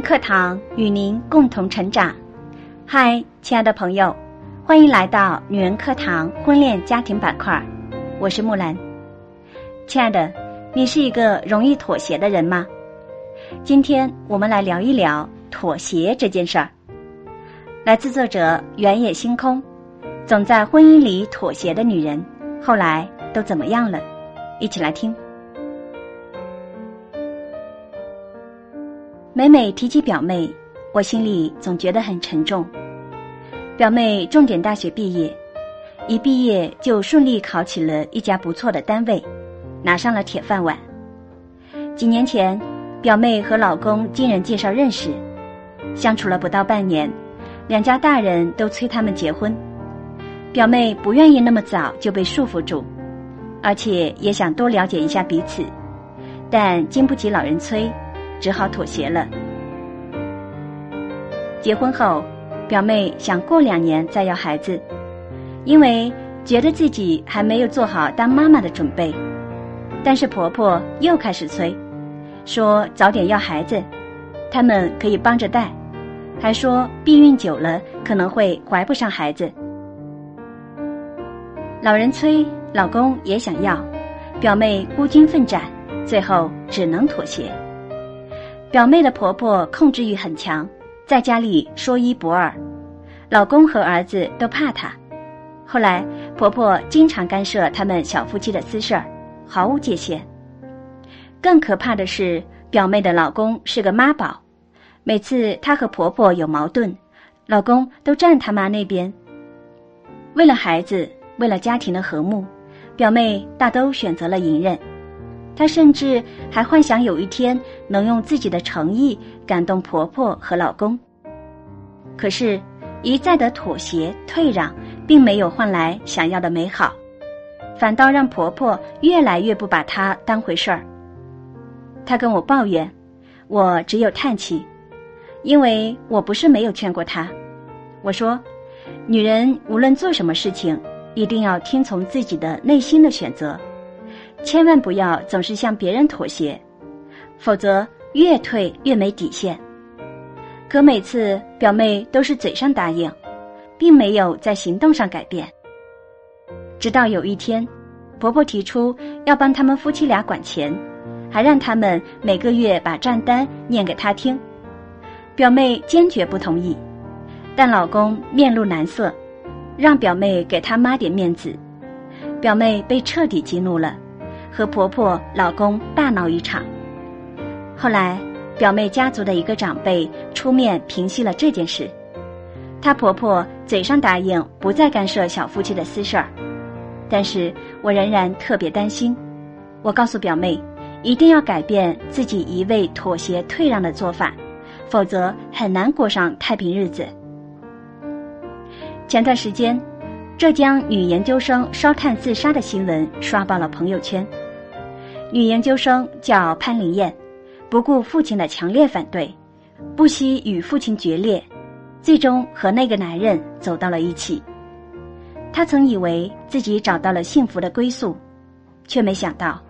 课堂与您共同成长。嗨，亲爱的朋友，欢迎来到女人课堂婚恋家庭板块。我是木兰。亲爱的，你是一个容易妥协的人吗？今天我们来聊一聊妥协这件事儿。来自作者原野星空。总在婚姻里妥协的女人，后来都怎么样了？一起来听。每每提起表妹，我心里总觉得很沉重。表妹重点大学毕业，一毕业就顺利考起了一家不错的单位，拿上了铁饭碗。几年前，表妹和老公经人介绍认识，相处了不到半年，两家大人都催他们结婚。表妹不愿意那么早就被束缚住，而且也想多了解一下彼此，但经不起老人催。只好妥协了。结婚后，表妹想过两年再要孩子，因为觉得自己还没有做好当妈妈的准备。但是婆婆又开始催，说早点要孩子，他们可以帮着带，还说避孕久了可能会怀不上孩子。老人催，老公也想要，表妹孤军奋战，最后只能妥协。表妹的婆婆控制欲很强，在家里说一不二，老公和儿子都怕她。后来婆婆经常干涉他们小夫妻的私事儿，毫无界限。更可怕的是，表妹的老公是个妈宝，每次她和婆婆有矛盾，老公都站他妈那边。为了孩子，为了家庭的和睦，表妹大都选择了隐忍。她甚至还幻想有一天能用自己的诚意感动婆婆和老公。可是，一再的妥协退让，并没有换来想要的美好，反倒让婆婆越来越不把她当回事儿。她跟我抱怨，我只有叹气，因为我不是没有劝过她。我说，女人无论做什么事情，一定要听从自己的内心的选择。千万不要总是向别人妥协，否则越退越没底线。可每次表妹都是嘴上答应，并没有在行动上改变。直到有一天，婆婆提出要帮他们夫妻俩管钱，还让他们每个月把账单念给她听，表妹坚决不同意。但老公面露难色，让表妹给他妈点面子，表妹被彻底激怒了。和婆婆、老公大闹一场。后来，表妹家族的一个长辈出面平息了这件事。她婆婆嘴上答应不再干涉小夫妻的私事儿，但是我仍然特别担心。我告诉表妹，一定要改变自己一味妥协退让的做法，否则很难过上太平日子。前段时间。浙江女研究生烧炭自杀的新闻刷爆了朋友圈。女研究生叫潘林燕，不顾父亲的强烈反对，不惜与父亲决裂，最终和那个男人走到了一起。她曾以为自己找到了幸福的归宿，却没想到，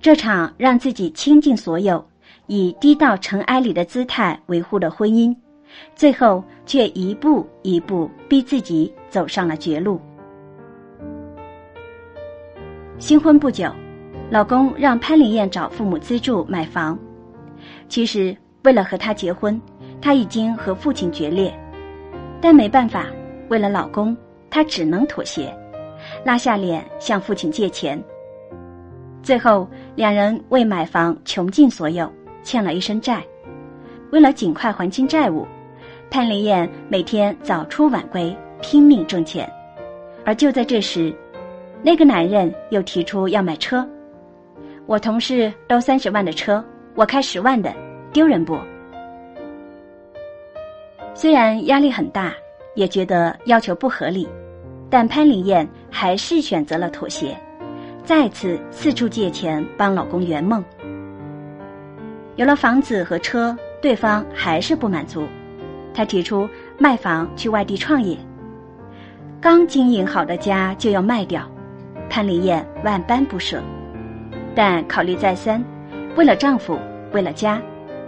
这场让自己倾尽所有，以低到尘埃里的姿态维护的婚姻，最后却一步一步逼自己走上了绝路。新婚不久，老公让潘林燕找父母资助买房。其实为了和他结婚，他已经和父亲决裂，但没办法，为了老公，他只能妥协，拉下脸向父亲借钱。最后，两人为买房穷尽所有，欠了一身债。为了尽快还清债务，潘林燕每天早出晚归，拼命挣钱。而就在这时，那个男人又提出要买车，我同事都三十万的车，我开十万的，丢人不？虽然压力很大，也觉得要求不合理，但潘林燕还是选择了妥协，再次四处借钱帮老公圆梦。有了房子和车，对方还是不满足，他提出卖房去外地创业。刚经营好的家就要卖掉。潘丽燕万般不舍，但考虑再三，为了丈夫，为了家，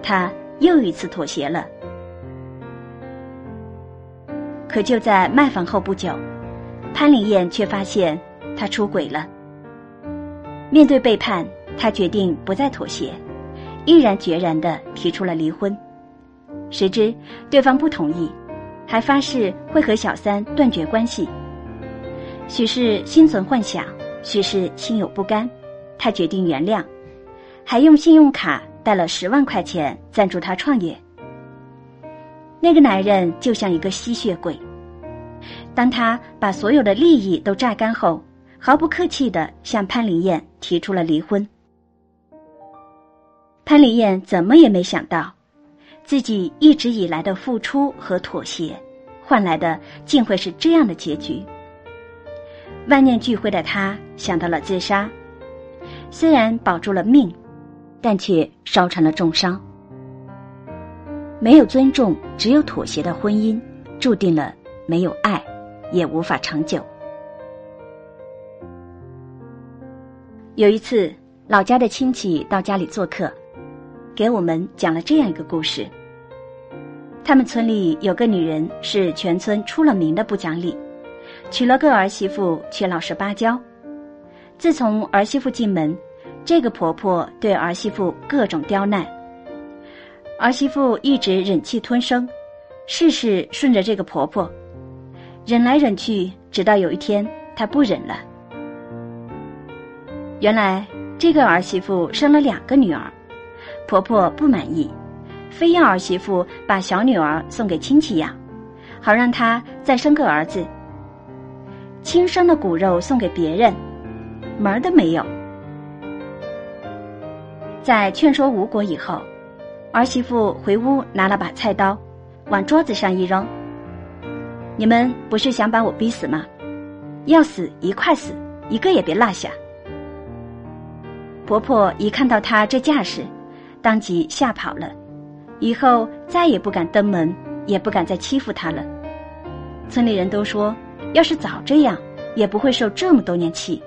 她又一次妥协了。可就在卖房后不久，潘丽燕却发现他出轨了。面对背叛，他决定不再妥协，毅然决然的提出了离婚。谁知对方不同意，还发誓会和小三断绝关系。许是心存幻想，许是心有不甘，他决定原谅，还用信用卡贷了十万块钱赞助他创业。那个男人就像一个吸血鬼，当他把所有的利益都榨干后，毫不客气的向潘林燕提出了离婚。潘林燕怎么也没想到，自己一直以来的付出和妥协，换来的竟会是这样的结局。万念俱灰的他想到了自杀，虽然保住了命，但却烧成了重伤。没有尊重，只有妥协的婚姻，注定了没有爱，也无法长久。有一次，老家的亲戚到家里做客，给我们讲了这样一个故事。他们村里有个女人是全村出了名的不讲理，娶了个儿媳妇却老实巴交。自从儿媳妇进门，这个婆婆对儿媳妇各种刁难。儿媳妇一直忍气吞声，事事顺着这个婆婆，忍来忍去，直到有一天她不忍了。原来这个儿媳妇生了两个女儿，婆婆不满意，非要儿媳妇把小女儿送给亲戚养，好让她再生个儿子。亲生的骨肉送给别人，门儿都没有。在劝说无果以后。儿媳妇回屋拿了把菜刀，往桌子上一扔。你们不是想把我逼死吗？要死一块死，一个也别落下。婆婆一看到她这架势，当即吓跑了，以后再也不敢登门，也不敢再欺负她了。村里人都说，要是早这样，也不会受这么多年气。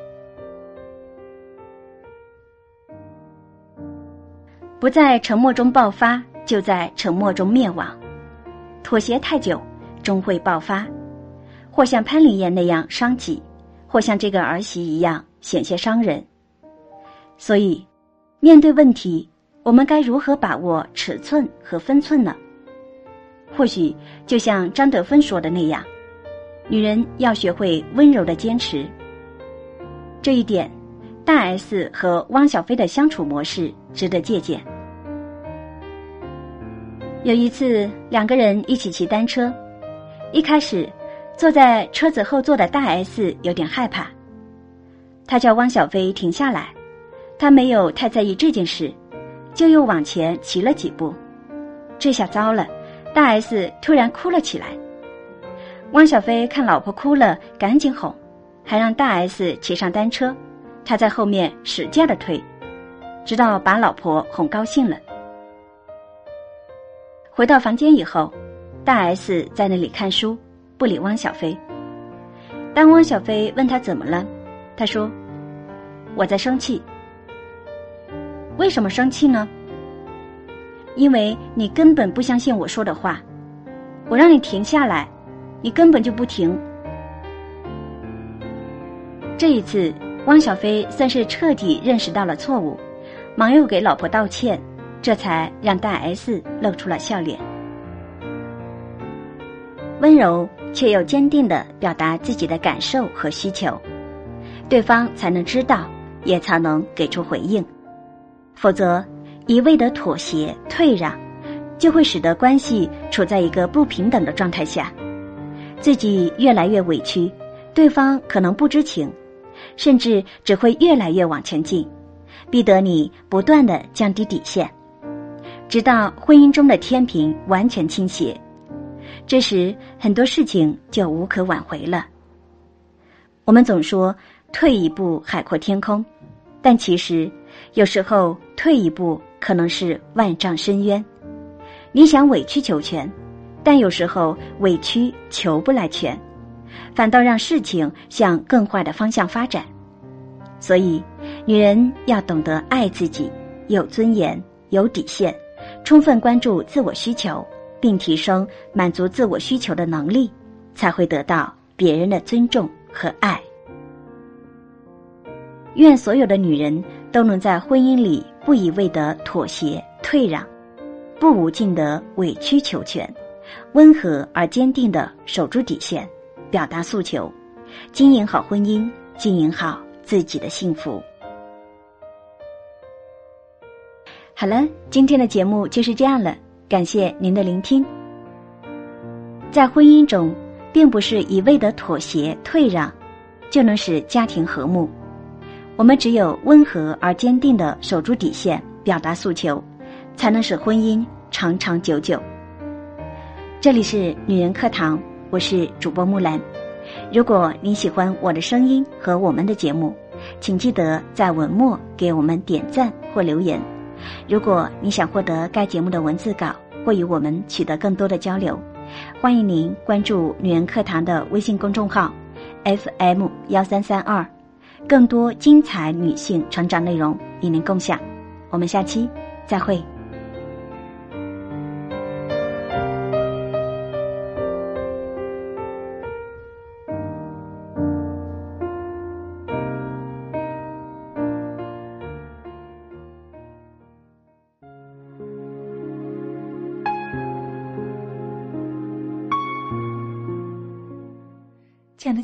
不在沉默中爆发，就在沉默中灭亡。妥协太久，终会爆发，或像潘丽燕那样伤己，或像这个儿媳一样险些伤人。所以，面对问题，我们该如何把握尺寸和分寸呢？或许就像张德芬说的那样，女人要学会温柔的坚持。这一点。大 S 和汪小菲的相处模式值得借鉴。有一次，两个人一起骑单车，一开始，坐在车子后座的大 S 有点害怕，他叫汪小菲停下来，他没有太在意这件事，就又往前骑了几步。这下糟了，大 S 突然哭了起来。汪小菲看老婆哭了，赶紧哄，还让大 S 骑上单车。他在后面使劲的推，直到把老婆哄高兴了。回到房间以后，大 S 在那里看书，不理汪小菲。当汪小菲问他怎么了，他说：“我在生气。为什么生气呢？因为你根本不相信我说的话，我让你停下来，你根本就不停。这一次。”汪小菲算是彻底认识到了错误，忙又给老婆道歉，这才让大 S 露出了笑脸。温柔却又坚定的表达自己的感受和需求，对方才能知道，也才能给出回应。否则，一味的妥协退让，就会使得关系处在一个不平等的状态下，自己越来越委屈，对方可能不知情。甚至只会越来越往前进，逼得你不断的降低底线，直到婚姻中的天平完全倾斜。这时，很多事情就无可挽回了。我们总说退一步海阔天空，但其实有时候退一步可能是万丈深渊。你想委曲求全，但有时候委屈求不来全。反倒让事情向更坏的方向发展，所以，女人要懂得爱自己，有尊严，有底线，充分关注自我需求，并提升满足自我需求的能力，才会得到别人的尊重和爱。愿所有的女人都能在婚姻里不一味的妥协退让，不无尽的委曲求全，温和而坚定的守住底线，表达诉求，经营好婚姻，经营好自己的幸福。好了，今天的节目就是这样了，感谢您的聆听。在婚姻中，并不是一味的妥协退让，就能使家庭和睦。我们只有温和而坚定的守住底线，表达诉求，才能使婚姻长长久久。这里是女人课堂，我是主播木兰。如果您喜欢我的声音和我们的节目，请记得在文末给我们点赞或留言。如果你想获得该节目的文字稿或与我们取得更多的交流，欢迎您关注“女人课堂”的微信公众号 FM 幺三三二，更多精彩女性成长内容与您共享。我们下期再会。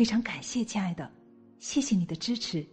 非常感谢，亲爱的，谢谢你的支持。